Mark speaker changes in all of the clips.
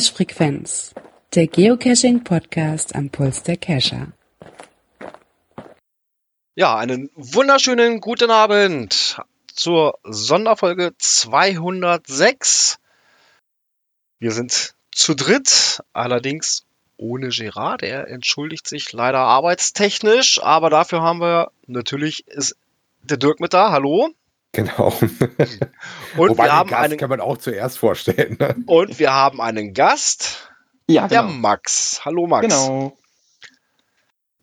Speaker 1: Cache-Frequenz, der Geocaching-Podcast am Puls der Cacher.
Speaker 2: Ja, einen wunderschönen guten Abend zur Sonderfolge 206. Wir sind zu dritt, allerdings ohne Gerard. Er entschuldigt sich leider arbeitstechnisch, aber dafür haben wir natürlich ist der Dirk mit da. Hallo.
Speaker 3: Genau.
Speaker 2: Und
Speaker 3: Wobei
Speaker 2: wir haben
Speaker 3: Gast
Speaker 2: einen
Speaker 3: kann man auch zuerst vorstellen. Ne?
Speaker 2: und wir haben einen Gast,
Speaker 4: Ja,
Speaker 2: der
Speaker 4: genau.
Speaker 2: Max. Hallo Max.
Speaker 4: Genau.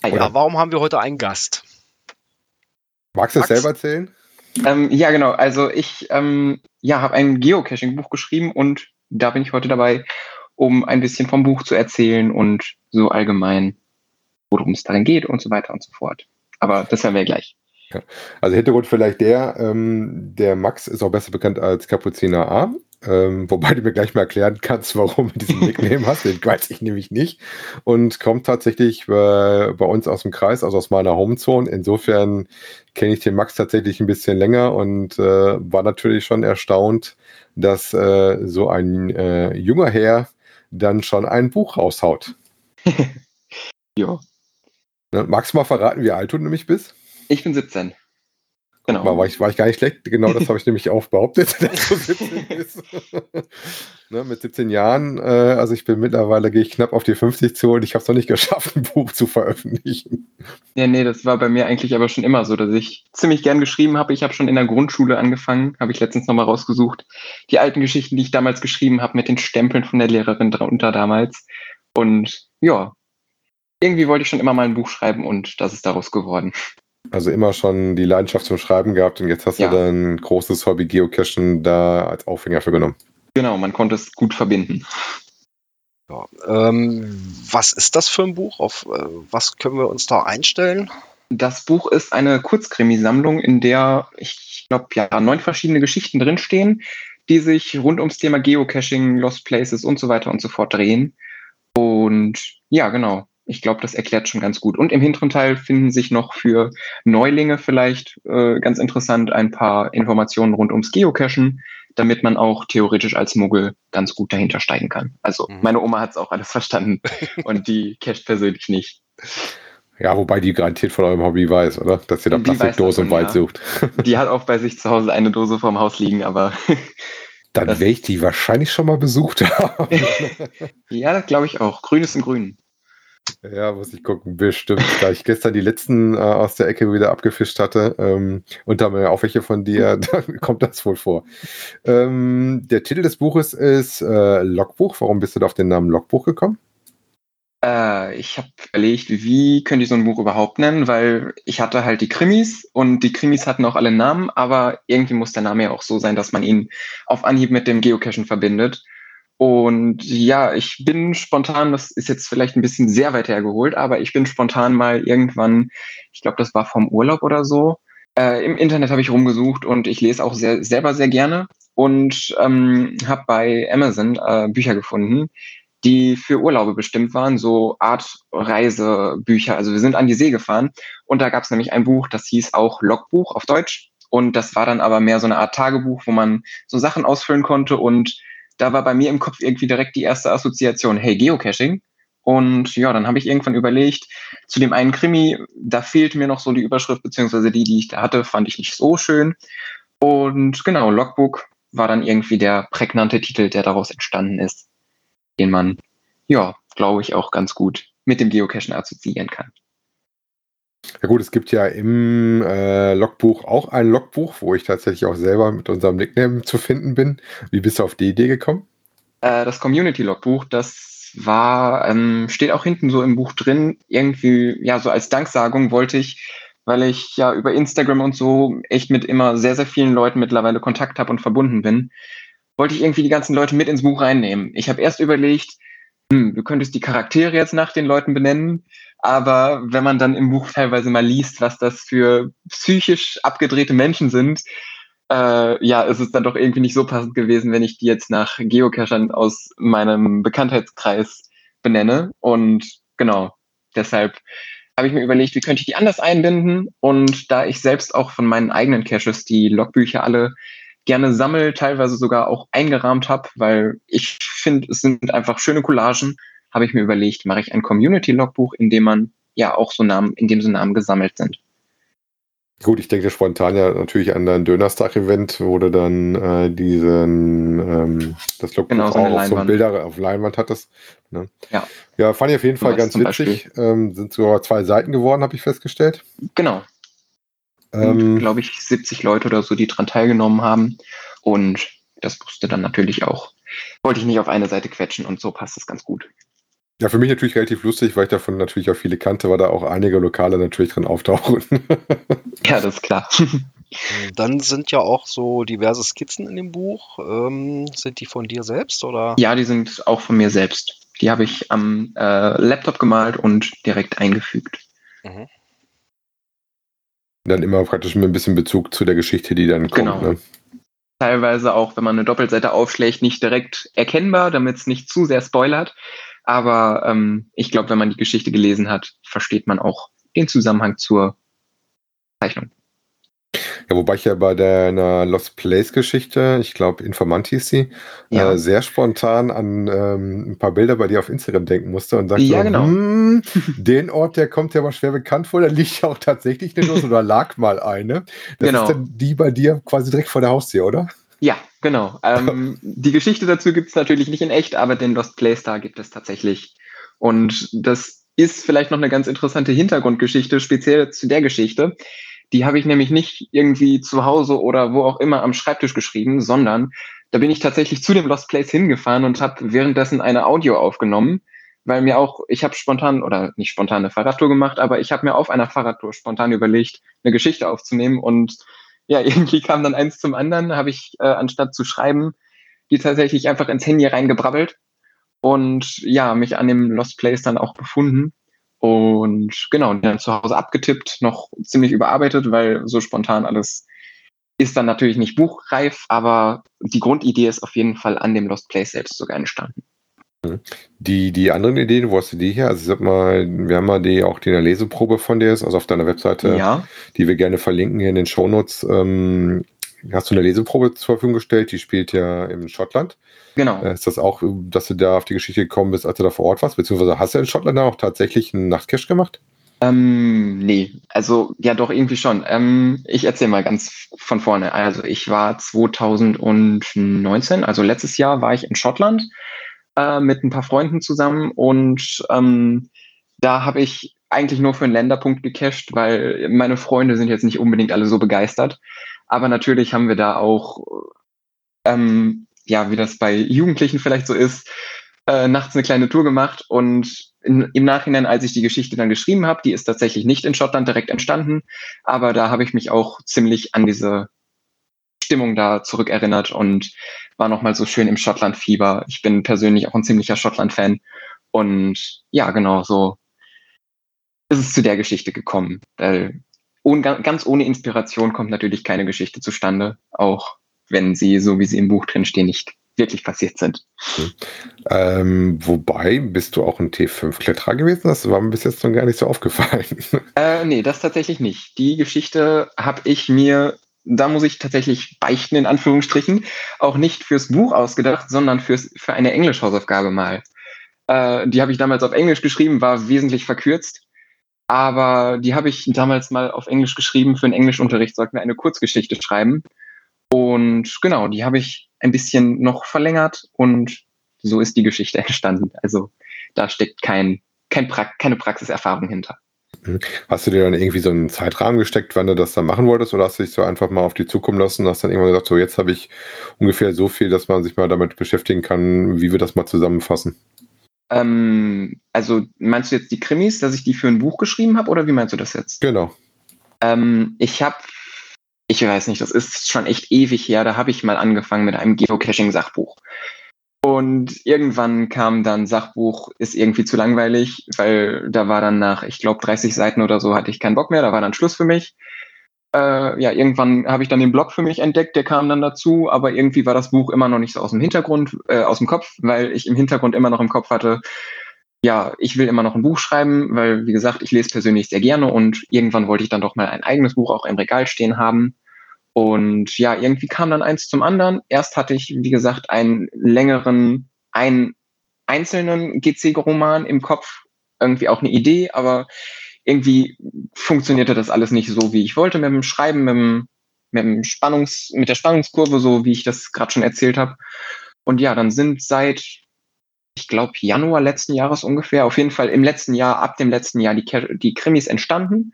Speaker 4: Ah,
Speaker 2: Ja,
Speaker 4: ja.
Speaker 2: warum haben wir heute einen Gast?
Speaker 3: Magst du es
Speaker 2: Max?
Speaker 3: selber erzählen?
Speaker 4: Ähm, ja, genau. Also ich ähm, ja, habe ein Geocaching-Buch geschrieben und da bin ich heute dabei, um ein bisschen vom Buch zu erzählen und so allgemein, worum es darin geht und so weiter und so fort. Aber das hören wir gleich.
Speaker 3: Also Hintergrund vielleicht der, ähm, der Max ist auch besser bekannt als Kapuziner A. Ähm, wobei du mir gleich mal erklären kannst, warum du diesen Nickname hast. Den weiß ich nämlich nicht. Und kommt tatsächlich bei, bei uns aus dem Kreis, also aus meiner Homezone. Insofern kenne ich den Max tatsächlich ein bisschen länger und äh, war natürlich schon erstaunt, dass äh, so ein äh, junger Herr dann schon ein Buch raushaut.
Speaker 4: Jo.
Speaker 3: Ne? Magst du mal verraten, wie alt du nämlich bist?
Speaker 4: Ich bin 17. Genau.
Speaker 3: War, war, ich, war ich gar nicht schlecht, genau das habe ich nämlich auch behauptet, dass du 17 bist. ne, mit 17 Jahren, äh, also ich bin mittlerweile, gehe ich knapp auf die 50 zu und ich habe es noch nicht geschafft, ein Buch zu veröffentlichen.
Speaker 4: Ja, nee, das war bei mir eigentlich aber schon immer so, dass ich ziemlich gern geschrieben habe. Ich habe schon in der Grundschule angefangen, habe ich letztens nochmal rausgesucht. Die alten Geschichten, die ich damals geschrieben habe, mit den Stempeln von der Lehrerin drunter damals. Und ja, irgendwie wollte ich schon immer mal ein Buch schreiben und das ist daraus geworden.
Speaker 3: Also immer schon die Leidenschaft zum Schreiben gehabt und jetzt hast
Speaker 4: Ja.
Speaker 3: du dann ein großes Hobby Geocachen da als Aufhänger für genommen.
Speaker 4: Genau, man konnte es gut verbinden.
Speaker 2: Ja, ähm, was ist das für ein Buch? Auf äh, was können wir uns da einstellen?
Speaker 4: Das Buch ist eine Kurzkrimisammlung, in der ich glaube ja neun verschiedene Geschichten drinstehen, die sich rund ums Thema Geocaching, Lost Places und so weiter und so fort drehen. Und ja, genau. Ich glaube, das erklärt schon ganz gut. Und im hinteren Teil finden sich noch für Neulinge vielleicht äh, ganz interessant ein paar Informationen rund ums Geocachen, damit man auch theoretisch als Muggel ganz gut dahinter steigen kann. Also
Speaker 2: Mhm.
Speaker 4: meine Oma hat es auch alles verstanden und die cached persönlich nicht.
Speaker 3: Ja, wobei die garantiert von eurem Hobby weiß, oder? Dass ihr da Plastikdosen im Wald
Speaker 4: ja.
Speaker 3: sucht.
Speaker 4: Die hat auch bei sich zu Hause eine Dose vorm Haus liegen, aber
Speaker 3: Dann werde ich die wahrscheinlich schon mal besucht haben.
Speaker 4: ja, das glaube ich auch. Grün ist ein Grün.
Speaker 3: Ja, muss ich gucken, bestimmt. Da ich gestern die letzten äh, aus der Ecke wieder abgefischt hatte ähm, und da mal auch welche von dir, dann kommt das wohl vor. Ähm, der Titel des Buches ist äh, Logbuch. Warum bist du da auf den Namen Logbuch gekommen?
Speaker 4: Äh, ich habe überlegt, wie könnte ich so ein Buch überhaupt nennen, weil ich hatte halt die Krimis und die Krimis hatten auch alle Namen, aber irgendwie muss der Name ja auch so sein, dass man ihn auf Anhieb mit dem Geocachen verbindet. Und ja, ich bin spontan, das ist jetzt vielleicht ein bisschen sehr weit hergeholt, aber ich bin spontan mal irgendwann, ich glaube, das war vom Urlaub oder so, äh, im Internet habe ich rumgesucht und ich lese auch sehr, selber sehr gerne und ähm, habe bei Amazon äh, Bücher gefunden, die für Urlaube bestimmt waren, so Art Reisebücher. Also wir sind an die See gefahren und da gab es nämlich ein Buch, das hieß auch Logbuch auf Deutsch. Und das war dann aber mehr so eine Art Tagebuch, wo man so Sachen ausfüllen konnte. Und da war bei mir im Kopf irgendwie direkt die erste Assoziation, hey, Geocaching. Und ja, dann habe ich irgendwann überlegt, zu dem einen Krimi, da fehlte mir noch so die Überschrift, beziehungsweise die, die ich da hatte, fand ich nicht so schön. Und genau, Logbook war dann irgendwie der prägnante Titel, der daraus entstanden ist, den man, ja, glaube ich, auch ganz gut mit dem Geocachen assoziieren kann.
Speaker 3: Ja gut, es gibt ja im äh, Logbuch auch ein Logbuch, wo ich tatsächlich auch selber mit unserem Nickname zu finden bin. Wie bist du auf die Idee gekommen?
Speaker 4: Äh, das Community-Logbuch, das war, ähm, steht auch hinten so im Buch drin, irgendwie, ja, so als Danksagung wollte ich, weil ich ja über Instagram und so echt mit immer sehr, sehr vielen Leuten mittlerweile Kontakt habe und verbunden bin, wollte ich irgendwie die ganzen Leute mit ins Buch reinnehmen. Ich habe erst überlegt, hm, du könntest die Charaktere jetzt nach den Leuten benennen, aber wenn man dann im Buch teilweise mal liest, was das für psychisch abgedrehte Menschen sind, äh, ja, ist es dann doch irgendwie nicht so passend gewesen, wenn ich die jetzt nach Geocachern aus meinem Bekanntheitskreis benenne. Und genau, deshalb habe ich mir überlegt, wie könnte ich die anders einbinden. Und da ich selbst auch von meinen eigenen Caches die Logbücher alle gerne sammle, teilweise sogar auch eingerahmt habe, weil ich finde, es sind einfach schöne Collagen. Habe ich mir überlegt, mache ich ein Community-Logbuch, in dem man ja auch so Namen, in dem so Namen gesammelt sind.
Speaker 3: Gut, ich denke spontan ja natürlich an dein Dönerstag-Event, wo du dann äh, diesen ähm, das Logbuch
Speaker 4: Genau, so
Speaker 3: auch auf so
Speaker 4: Leinwand.
Speaker 3: Bilder auf Leinwand hattest. Ne?
Speaker 4: Ja.
Speaker 3: Ja, fand ich auf jeden Fall ganz witzig. Ähm, sind sogar zwei Seiten geworden, habe ich festgestellt.
Speaker 4: Genau.
Speaker 3: Ähm,
Speaker 4: glaube ich, 70 Leute oder so, die dran teilgenommen haben. Und das musste dann natürlich auch, wollte ich nicht auf eine Seite quetschen und so passt es ganz gut.
Speaker 3: ja, für mich natürlich relativ lustig, weil ich davon natürlich auch viele kannte, weil da auch einige Lokale natürlich drin auftauchen.
Speaker 4: Ja, das ist klar.
Speaker 2: Dann sind ja auch so diverse Skizzen in dem Buch. Ähm, sind die von dir selbst oder?
Speaker 4: ja, die sind auch von mir selbst. Die habe ich am äh, Laptop gemalt und direkt eingefügt.
Speaker 2: Mhm.
Speaker 3: Dann immer praktisch mit ein bisschen Bezug zu der Geschichte, die dann kommt.
Speaker 4: Genau.
Speaker 3: Ne?
Speaker 4: Teilweise auch, wenn man eine Doppelseite aufschlägt, nicht direkt erkennbar, damit es nicht zu sehr spoilert. Aber ähm, ich glaube, wenn man die Geschichte gelesen hat, versteht man auch den Zusammenhang zur Zeichnung.
Speaker 3: Ja, wobei ich ja bei der Lost Place Geschichte, ich glaube Informanti ist sie,
Speaker 4: Ja.
Speaker 3: äh, sehr spontan an ähm, ein paar Bilder bei dir auf Instagram denken musste und sagte,
Speaker 4: Ja, genau.
Speaker 3: hm, den Ort, der kommt ja aber schwer bekannt vor, da liegt ja auch tatsächlich eine Dose oder lag mal eine. Das
Speaker 4: Genau.
Speaker 3: ist dann die bei dir quasi direkt vor der Haustür, oder?
Speaker 4: Ja, genau. Ähm, die Geschichte dazu gibt es natürlich nicht in echt, aber den Lost Place Star gibt es tatsächlich. Und das ist vielleicht noch eine ganz interessante Hintergrundgeschichte, speziell zu der Geschichte. Die habe ich nämlich nicht irgendwie zu Hause oder wo auch immer am Schreibtisch geschrieben, sondern da bin ich tatsächlich zu dem Lost Place hingefahren und habe währenddessen eine Audio aufgenommen, weil mir auch, ich habe spontan, oder nicht spontan eine Fahrradtour gemacht, aber ich habe mir auf einer Fahrradtour spontan überlegt, eine Geschichte aufzunehmen und ja, irgendwie kam dann eins zum anderen, habe ich äh, anstatt zu schreiben, die tatsächlich einfach ins Handy reingebrabbelt und ja, mich an dem Lost Place dann auch befunden und genau, dann zu Hause abgetippt, noch ziemlich überarbeitet, weil so spontan alles ist dann natürlich nicht buchreif, aber die Grundidee ist auf jeden Fall an dem Lost Place selbst sogar entstanden.
Speaker 3: Die, die anderen Ideen, wo hast du die her? Also ich sag mal, wir haben mal die auch die in der Leseprobe von dir ist, also auf deiner Webseite,
Speaker 4: Ja,
Speaker 3: die wir gerne verlinken hier in den Shownotes. Ähm, hast du eine Leseprobe zur Verfügung gestellt? Die spielt ja in Schottland.
Speaker 4: genau.
Speaker 3: Äh, Ist das auch, dass du da auf die Geschichte gekommen bist, als du da vor Ort warst? Beziehungsweise hast du in Schottland da auch tatsächlich einen Nachtcash gemacht?
Speaker 4: Ähm, nee, also ja doch irgendwie schon. Ähm, ich erzähle mal ganz von vorne. Also ich war 2019, also letztes Jahr war ich in Schottland äh, mit ein paar Freunden zusammen und ähm, da habe ich eigentlich nur für einen Länderpunkt gecached, weil meine Freunde sind jetzt nicht unbedingt alle so begeistert. Aber natürlich haben wir da auch, ähm, ja, wie das bei Jugendlichen vielleicht so ist, äh, nachts eine kleine Tour gemacht und in, im Nachhinein, als ich die Geschichte dann geschrieben habe, die ist tatsächlich nicht in Schottland direkt entstanden, aber da habe ich mich auch ziemlich an diese Stimmung da zurückerinnert und war nochmal so schön im Schottland-Fieber. Ich bin persönlich auch ein ziemlicher Schottland-Fan und ja, genau so ist es zu der Geschichte gekommen. Weil ohne, ganz ohne Inspiration kommt natürlich keine Geschichte zustande, auch wenn sie, so wie sie im Buch drin stehen, nicht wirklich passiert sind.
Speaker 3: Ähm, wobei, bist du auch ein T5-Kletterer gewesen? Das war mir bis jetzt noch gar nicht so aufgefallen.
Speaker 4: Äh, nee, das tatsächlich nicht. Die Geschichte habe ich mir, da muss ich tatsächlich beichten, in Anführungsstrichen, auch nicht fürs Buch ausgedacht, sondern fürs, für eine Englisch-Hausaufgabe mal. Äh, die habe ich damals auf Englisch geschrieben, war wesentlich verkürzt. Aber die habe ich damals mal auf Englisch geschrieben. Für den Englischunterricht sollten wir eine Kurzgeschichte schreiben. Und genau, die habe ich ein bisschen noch verlängert und so ist die Geschichte entstanden. Also da steckt kein, kein pra keine Praxiserfahrung hinter.
Speaker 3: Hast du dir dann irgendwie so einen Zeitrahmen gesteckt, wann du das dann machen wolltest, oder hast du dich so einfach mal auf die zukommen lassen und hast dann irgendwann gesagt, so jetzt habe ich ungefähr so viel, dass man sich mal damit beschäftigen kann, wie wir das mal zusammenfassen?
Speaker 4: Ähm, also meinst du jetzt die Krimis, dass ich die für ein Buch geschrieben habe oder wie meinst du das jetzt?
Speaker 3: Genau.
Speaker 4: Ähm, ich habe, ich weiß nicht, das ist schon echt ewig her, da habe ich mal angefangen mit einem Geocaching-Sachbuch. Und irgendwann kam dann Sachbuch, ist irgendwie zu langweilig, weil da war dann nach, ich glaube, 30 Seiten oder so hatte ich keinen Bock mehr, da war dann Schluss für mich. Äh, ja, irgendwann habe ich dann den Blog für mich entdeckt, der kam dann dazu, aber irgendwie war das Buch immer noch nicht so aus dem Hintergrund, äh, aus dem Kopf, weil ich im Hintergrund immer noch im Kopf hatte, ja, ich will immer noch ein Buch schreiben, weil, wie gesagt, ich lese persönlich sehr gerne und irgendwann wollte ich dann doch mal ein eigenes Buch auch im Regal stehen haben. Und ja, irgendwie kam dann eins zum anderen. Erst hatte ich, wie gesagt, einen längeren, einen einzelnen GC-Roman im Kopf, irgendwie auch eine Idee, aber irgendwie funktionierte das alles nicht so, wie ich wollte mit dem Schreiben, mit, dem, mit, dem Spannungs, mit der Spannungskurve, so wie ich das gerade schon erzählt habe. Und ja, dann sind seit, ich glaube, Januar letzten Jahres ungefähr, auf jeden Fall im letzten Jahr, ab dem letzten Jahr, die, die Krimis entstanden.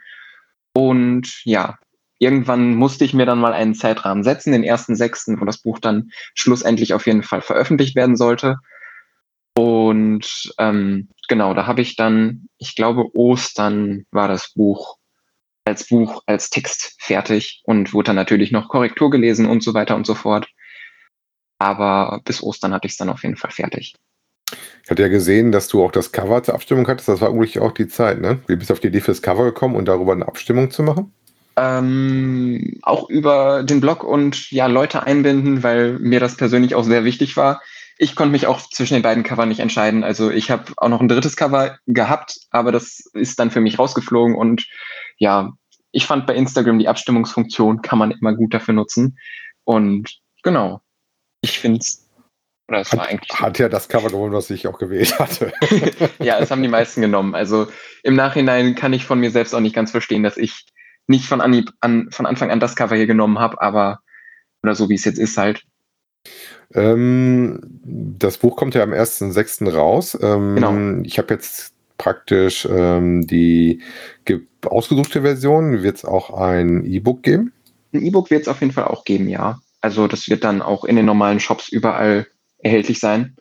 Speaker 4: Und ja, irgendwann musste ich mir dann mal einen Zeitrahmen setzen, den ersten sechsten, wo das Buch dann schlussendlich auf jeden Fall veröffentlicht werden sollte. Und ähm, genau, da habe ich dann, ich glaube, Ostern war das Buch als Buch, als Text fertig und wurde dann natürlich noch Korrektur gelesen und so weiter und so fort. Aber bis Ostern hatte ich es dann auf jeden Fall fertig.
Speaker 3: Ich hatte ja gesehen, dass du auch das Cover zur Abstimmung hattest. Das war eigentlich auch die Zeit, ne? Wie bist du auf die Idee fürs Cover gekommen und darüber eine Abstimmung zu machen?
Speaker 4: Ähm, auch über den Blog und ja, Leute einbinden, weil mir das persönlich auch sehr wichtig war ich konnte mich auch zwischen den beiden Covern nicht entscheiden. Also ich habe auch noch ein drittes Cover gehabt, aber das ist dann für mich rausgeflogen und ja, ich fand bei Instagram die Abstimmungsfunktion kann man immer gut dafür nutzen. Und genau, ich finde es
Speaker 3: oder es hat, war eigentlich. Hat ja das Cover gewonnen, was ich auch gewählt hatte.
Speaker 4: ja, es haben die meisten genommen. Also im Nachhinein kann ich von mir selbst auch nicht ganz verstehen, dass ich nicht von, Anhieb, an, von Anfang an das Cover hier genommen habe, aber oder so wie es jetzt ist halt.
Speaker 3: Ähm, das Buch kommt ja am 1.6. raus. Ähm, genau. Ich habe jetzt praktisch ähm, die ausgesuchte Version. Wird es auch ein E-Book geben?
Speaker 4: Ein E-Book wird es auf jeden Fall auch geben, ja. Also das wird dann auch in den normalen Shops überall erhältlich sein.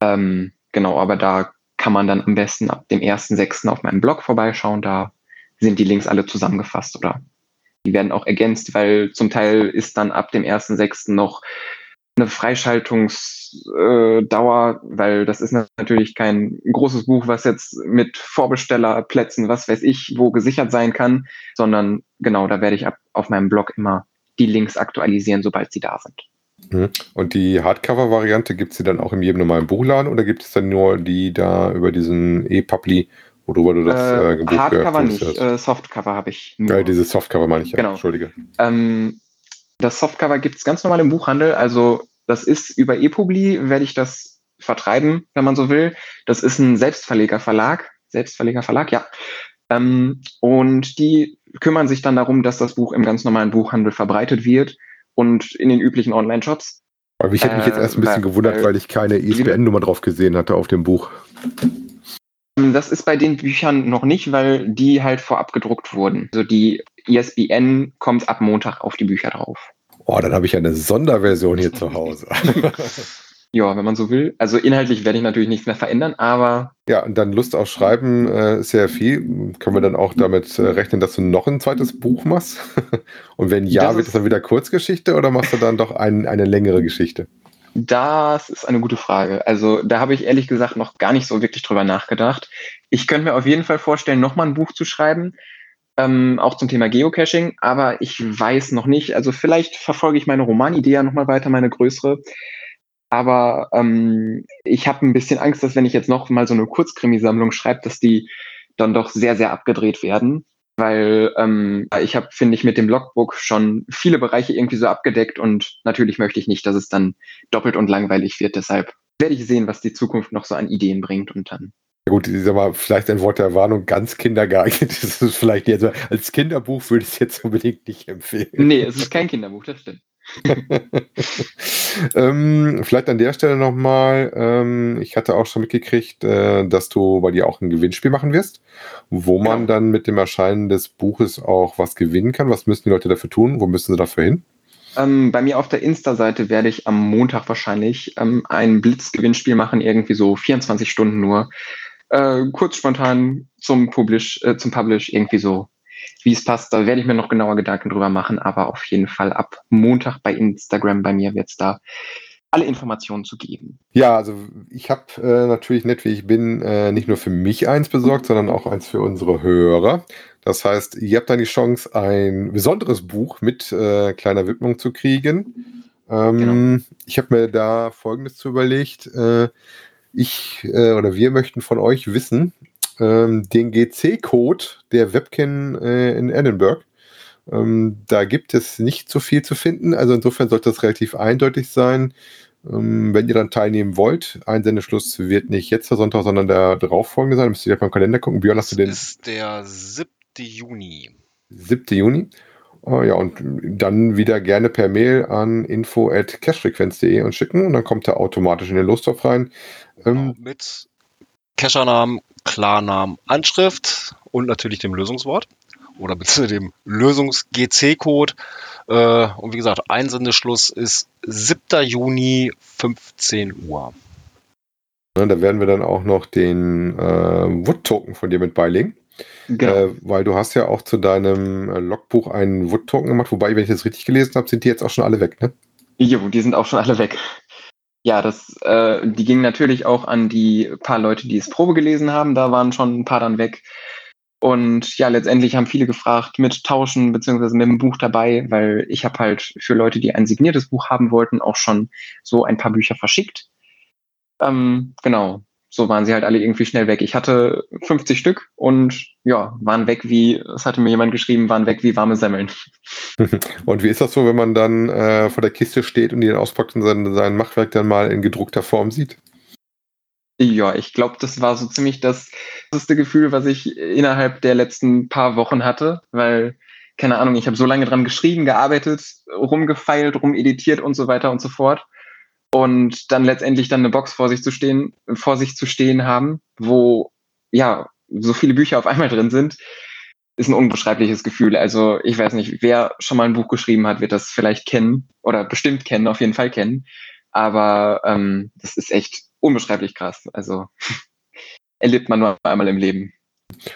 Speaker 4: Ähm, genau, aber da kann man dann am besten ab dem 1.6. auf meinem Blog vorbeischauen. Da sind die Links alle zusammengefasst oder die werden auch ergänzt, weil zum Teil ist dann ab dem 1.6. noch eine Freischaltungsdauer, weil das ist natürlich kein großes Buch, was jetzt mit Vorbestellerplätzen, was weiß ich, wo gesichert sein kann, sondern genau, da werde ich ab, auf meinem Blog immer die Links aktualisieren, sobald sie da sind.
Speaker 3: Mhm. Und die Hardcover-Variante gibt es dann auch in jedem normalen Buchladen oder gibt es dann nur die da über diesen E-Publi, worüber du das
Speaker 4: äh, äh, Hardcover nicht, äh, Softcover habe ich.
Speaker 3: Nur. Ja, dieses Softcover meine ich ja.
Speaker 4: Genau. Entschuldige. Ähm, das Softcover gibt es ganz normal im Buchhandel. Also das ist über ePubli, werde ich das vertreiben, wenn man so will. Das ist ein Selbstverlegerverlag. Selbstverlegerverlag, ja. Ähm, und die kümmern sich dann darum, dass das Buch im ganz normalen Buchhandel verbreitet wird und in den üblichen Online-Shops.
Speaker 3: Aber ich hätte mich jetzt erst ein bisschen äh, gewundert, weil ich keine ISBN-Nummer drauf gesehen hatte auf dem Buch.
Speaker 4: Das ist bei den Büchern noch nicht, weil die halt vorab gedruckt wurden. Also die ISBN kommt ab Montag auf die Bücher drauf.
Speaker 3: Oh, dann habe ich eine Sonderversion hier zu Hause.
Speaker 4: ja, wenn man so will. Also inhaltlich werde ich natürlich nichts mehr verändern, aber.
Speaker 3: Ja, und dann Lust auf Schreiben äh, sehr viel. Können wir dann auch damit äh, rechnen, dass du noch ein zweites Buch machst? und wenn ja, das wird es dann wieder Kurzgeschichte oder machst du dann doch ein, eine längere Geschichte?
Speaker 4: Das ist eine gute Frage. Also da habe ich ehrlich gesagt noch gar nicht so wirklich drüber nachgedacht. Ich könnte mir auf jeden Fall vorstellen, nochmal ein Buch zu schreiben ähm, auch zum Thema Geocaching, aber ich weiß noch nicht. Also vielleicht verfolge ich meine Romanidee ja nochmal weiter, meine größere. Aber ähm, ich habe ein bisschen Angst, dass wenn ich jetzt noch mal so eine Kurzkrimisammlung schreibe, dass die dann doch sehr, sehr abgedreht werden. Weil ähm, ich habe, finde ich, mit dem Logbook schon viele Bereiche irgendwie so abgedeckt und natürlich möchte ich nicht, dass es dann doppelt und langweilig wird. Deshalb werde ich sehen, was die Zukunft noch so an Ideen bringt und dann
Speaker 3: Gut, ich sag mal, vielleicht ein Wort der Warnung, ganz kindergeeignet ist es vielleicht nicht. Also als Kinderbuch würde ich es jetzt unbedingt nicht empfehlen.
Speaker 4: Nee, es ist kein Kinderbuch, das stimmt.
Speaker 3: ähm, vielleicht an der Stelle nochmal, ähm, ich hatte auch schon mitgekriegt, äh, dass du bei dir auch ein Gewinnspiel machen wirst, wo man ja. dann mit dem Erscheinen des Buches auch was gewinnen kann. Was müssen die Leute dafür tun? Wo müssen sie dafür hin?
Speaker 4: Ähm, bei mir auf der Insta-Seite werde ich am Montag wahrscheinlich ähm, ein Blitzgewinnspiel machen, irgendwie so 24 Stunden nur äh, kurz spontan zum Publish, äh, zum Publish irgendwie so, wie es passt. Da werde ich mir noch genauer Gedanken drüber machen, aber auf jeden Fall ab Montag bei Instagram bei mir wird es da alle Informationen zu geben.
Speaker 3: Ja, also ich habe äh, natürlich nett wie ich bin äh, nicht nur für mich eins besorgt, sondern auch eins für unsere Hörer. Das heißt, ihr habt dann die Chance, ein besonderes Buch mit äh, kleiner Widmung zu kriegen. Ähm, genau. Ich habe mir da Folgendes zu überlegt. Äh, ich äh, oder wir möchten von euch wissen, ähm, den GC-Code der Webkin äh, in Edinburgh. Ähm, da gibt es nicht so viel zu finden. Also insofern sollte das relativ eindeutig sein. Ähm, wenn ihr dann teilnehmen wollt, Einsendeschluss wird nicht jetzt der Sonntag, sondern der darauffolgende sein. Müsst ihr beim Kalender gucken. Björn, hast du den?
Speaker 2: Das ist der 7. Juni.
Speaker 3: 7. Juni. Oh, ja, und dann wieder gerne per Mail an info at cashfrequenz.de und schicken und dann kommt er automatisch in den Lostopf rein.
Speaker 2: Genau, mit Cachernamen, Klarnamen, Anschrift und natürlich dem Lösungswort oder beziehungsweise dem Lösungs-GC-Code. Äh, und wie gesagt, Einsendeschluss ist 7. Juni, 15 Uhr.
Speaker 3: Ja, da werden wir dann auch noch den äh, Wood-Token von dir mit beilegen. Genau. Äh, weil du hast ja auch zu deinem äh, Logbuch einen Wood-Token gemacht, wobei, wenn ich das richtig gelesen habe, sind die jetzt auch schon alle weg, ne?
Speaker 4: Jo, die sind auch schon alle weg. Ja, das, äh, die gingen natürlich auch an die paar Leute, die es Probe gelesen haben. Da waren schon ein paar dann weg. Und ja, letztendlich haben viele gefragt mit Tauschen beziehungsweise mit dem Buch dabei, weil ich habe halt für Leute, die ein signiertes Buch haben wollten, auch schon so ein paar Bücher verschickt. Ähm, genau, so waren sie halt alle irgendwie schnell weg. Ich hatte 50 Stück und ja, waren weg wie, das hatte mir jemand geschrieben, waren weg wie warme Semmeln.
Speaker 3: Und wie ist das so, wenn man dann äh, vor der Kiste steht und die dann auspackt und sein, sein Machwerk dann mal in gedruckter Form sieht?
Speaker 4: Ja, ich glaube, das war so ziemlich das beste Gefühl, was ich innerhalb der letzten paar Wochen hatte, weil, keine Ahnung, ich habe so lange dran geschrieben, gearbeitet, rumgefeilt, rumeditiert und so weiter und so fort. Und dann letztendlich dann eine Box vor sich zu stehen, vor sich zu stehen haben, wo ja so viele Bücher auf einmal drin sind, ist ein unbeschreibliches Gefühl. Also ich weiß nicht, wer schon mal ein Buch geschrieben hat, wird das vielleicht kennen oder bestimmt kennen, auf jeden Fall kennen. Aber ähm, das ist echt unbeschreiblich krass. Also erlebt man nur einmal im Leben.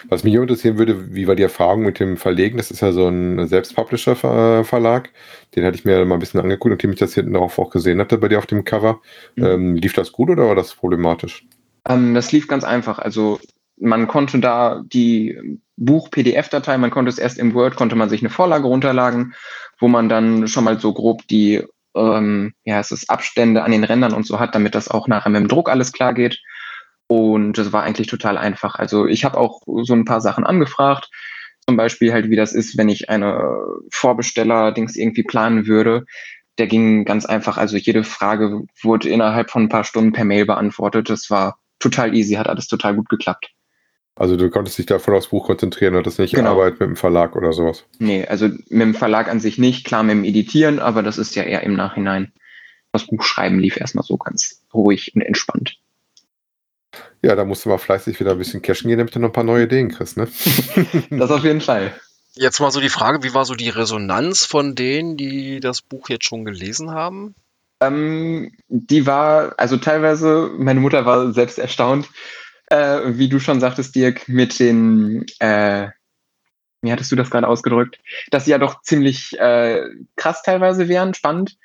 Speaker 3: Was mich interessieren würde, wie war die Erfahrung mit dem Verlegen? Das ist ja so ein Selbstpublisher-Verlag. Den hatte ich mir mal ein bisschen angeguckt, nachdem ich das hinten darauf auch gesehen hatte bei dir auf dem Cover. Mhm. Ähm, lief das gut oder war das problematisch?
Speaker 4: Ähm, das lief ganz einfach. Also man konnte da die Buch-PDF-Datei, man konnte es erst im Word, konnte man sich eine Vorlage runterladen, wo man dann schon mal so grob die ähm, ja, es ist Abstände an den Rändern und so hat, damit das auch nachher mit dem Druck alles klar geht. Und das war eigentlich total einfach. Also ich habe auch so ein paar Sachen angefragt. Zum Beispiel halt, wie das ist, wenn ich eine Vorbesteller-Dings irgendwie planen würde. Der ging ganz einfach. Also jede Frage wurde innerhalb von ein paar Stunden per Mail beantwortet. Das war total easy, hat alles total gut geklappt.
Speaker 3: Also du konntest dich da voll aufs Buch konzentrieren und das nicht genau. Arbeit mit dem Verlag oder sowas.
Speaker 4: Nee, also mit dem Verlag an sich nicht, klar mit dem Editieren, aber das ist ja eher im Nachhinein. Das Buchschreiben lief erstmal so ganz ruhig und entspannt.
Speaker 3: Ja, da musst du mal fleißig wieder ein bisschen cashen gehen, damit du noch ein paar neue Ideen kriegst, ne?
Speaker 4: das auf jeden Fall.
Speaker 2: Jetzt mal so die Frage, wie war so die Resonanz von denen, die das Buch jetzt schon gelesen haben?
Speaker 4: Ähm, die war, also teilweise, meine Mutter war selbst erstaunt, äh, wie du schon sagtest, Dirk, mit den, äh, wie hattest du das gerade ausgedrückt, dass sie ja doch ziemlich äh, krass teilweise wären, spannend.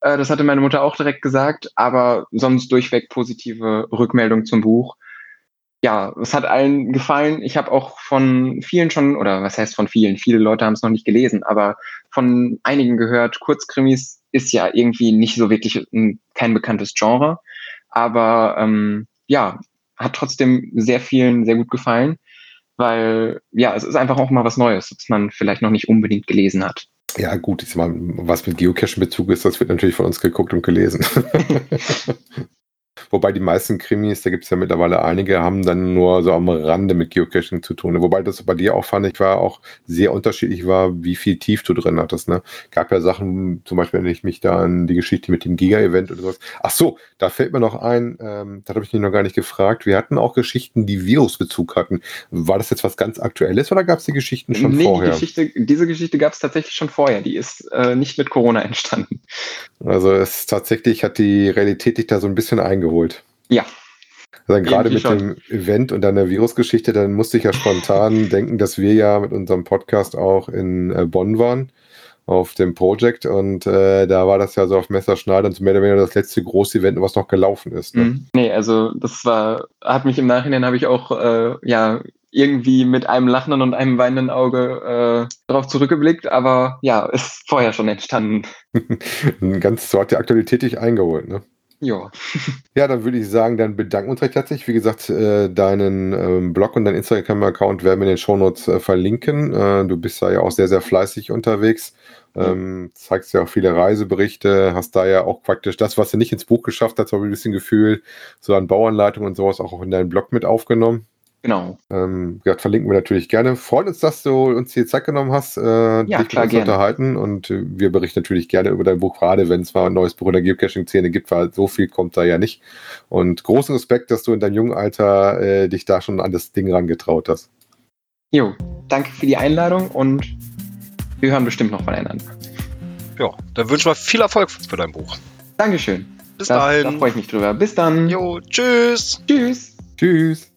Speaker 4: Äh, das hatte meine Mutter auch direkt gesagt, aber sonst durchweg positive Rückmeldung zum Buch. Ja, es hat allen gefallen. Ich habe auch von vielen schon, oder was heißt von vielen? Viele Leute haben es noch nicht gelesen, aber von einigen gehört, Kurzkrimis ist ja irgendwie nicht so wirklich ein, kein bekanntes Genre. Aber ähm, ja, hat trotzdem sehr vielen sehr gut gefallen, weil ja, es ist einfach auch mal was Neues, was man vielleicht noch nicht unbedingt gelesen hat.
Speaker 3: Ja, gut, ist mal, was mit Geocaching-Bezug ist, das wird natürlich von uns geguckt und gelesen. Wobei die meisten Krimis, da gibt es ja mittlerweile einige, haben dann nur so am Rande mit Geocaching zu tun. Wobei das bei dir auch fand ich war auch sehr unterschiedlich war, wie viel Tief du drin hattest. Ne? Gab ja Sachen, zum Beispiel, wenn ich mich da an die Geschichte mit dem Giga-Event oder sowas. Ach so, da fällt mir noch ein, ähm, da habe ich dich noch gar nicht gefragt. Wir hatten auch Geschichten, die Virusbezug hatten. War das jetzt was ganz Aktuelles oder gab es die Geschichten schon nee, vorher?
Speaker 4: Die Geschichte, diese Geschichte gab es tatsächlich schon vorher. Die ist äh, nicht mit Corona entstanden.
Speaker 3: Also es tatsächlich hat die Realität dich da so ein bisschen eingeholt geholt.
Speaker 4: Ja.
Speaker 3: Also gerade mit schon. dem Event und deiner Virusgeschichte, dann musste ich ja spontan denken, dass wir ja mit unserem Podcast auch in äh, Bonn waren auf dem Project und äh, da war das ja so auf Messerschneidern und mehr oder weniger das letzte große Event, was noch gelaufen ist. Ne?
Speaker 4: Mhm. Nee, also das war, hat mich im Nachhinein habe ich auch äh, ja irgendwie mit einem lachenden und einem weinenden Auge äh, darauf zurückgeblickt, aber ja, ist vorher schon entstanden.
Speaker 3: Ganz so hat die Aktualität dich eingeholt, ne?
Speaker 4: Ja.
Speaker 3: Ja, dann würde ich sagen, dann bedanken wir uns recht herzlich. Wie gesagt, äh, deinen ähm, Blog und deinen Instagram-Account werden wir in den Shownotes äh, verlinken. Äh, du bist da ja auch sehr, sehr fleißig unterwegs. Ähm, zeigst ja auch viele Reiseberichte, hast da ja auch praktisch das, was du nicht ins Buch geschafft hast, habe ich ein bisschen Gefühl, so an Bauanleitungen und sowas auch in deinen Blog mit aufgenommen.
Speaker 4: Genau.
Speaker 3: Ähm, ja, verlinken wir natürlich gerne. Freut uns, dass du uns die Zeit genommen hast, äh,
Speaker 4: Ja,
Speaker 3: dich mit
Speaker 4: klar,
Speaker 3: uns zu
Speaker 4: gerne.
Speaker 3: unterhalten. Und äh, wir berichten natürlich gerne über dein Buch, gerade wenn es mal ein neues Buch in der Geocaching-Szene gibt, weil so viel kommt da ja nicht. Und großen Respekt, dass du in deinem jungen Alter äh, dich da schon an das Ding rangetraut hast.
Speaker 4: Jo, danke für die Einladung und wir hören bestimmt noch voneinander.
Speaker 2: Ja, dann wünschen wir viel Erfolg für dein Buch.
Speaker 4: Dankeschön.
Speaker 2: Bis
Speaker 4: Da, da
Speaker 2: dahin.
Speaker 4: freue ich mich drüber. Bis dann.
Speaker 2: Jo, tschüss.
Speaker 4: Tschüss.
Speaker 3: Tschüss.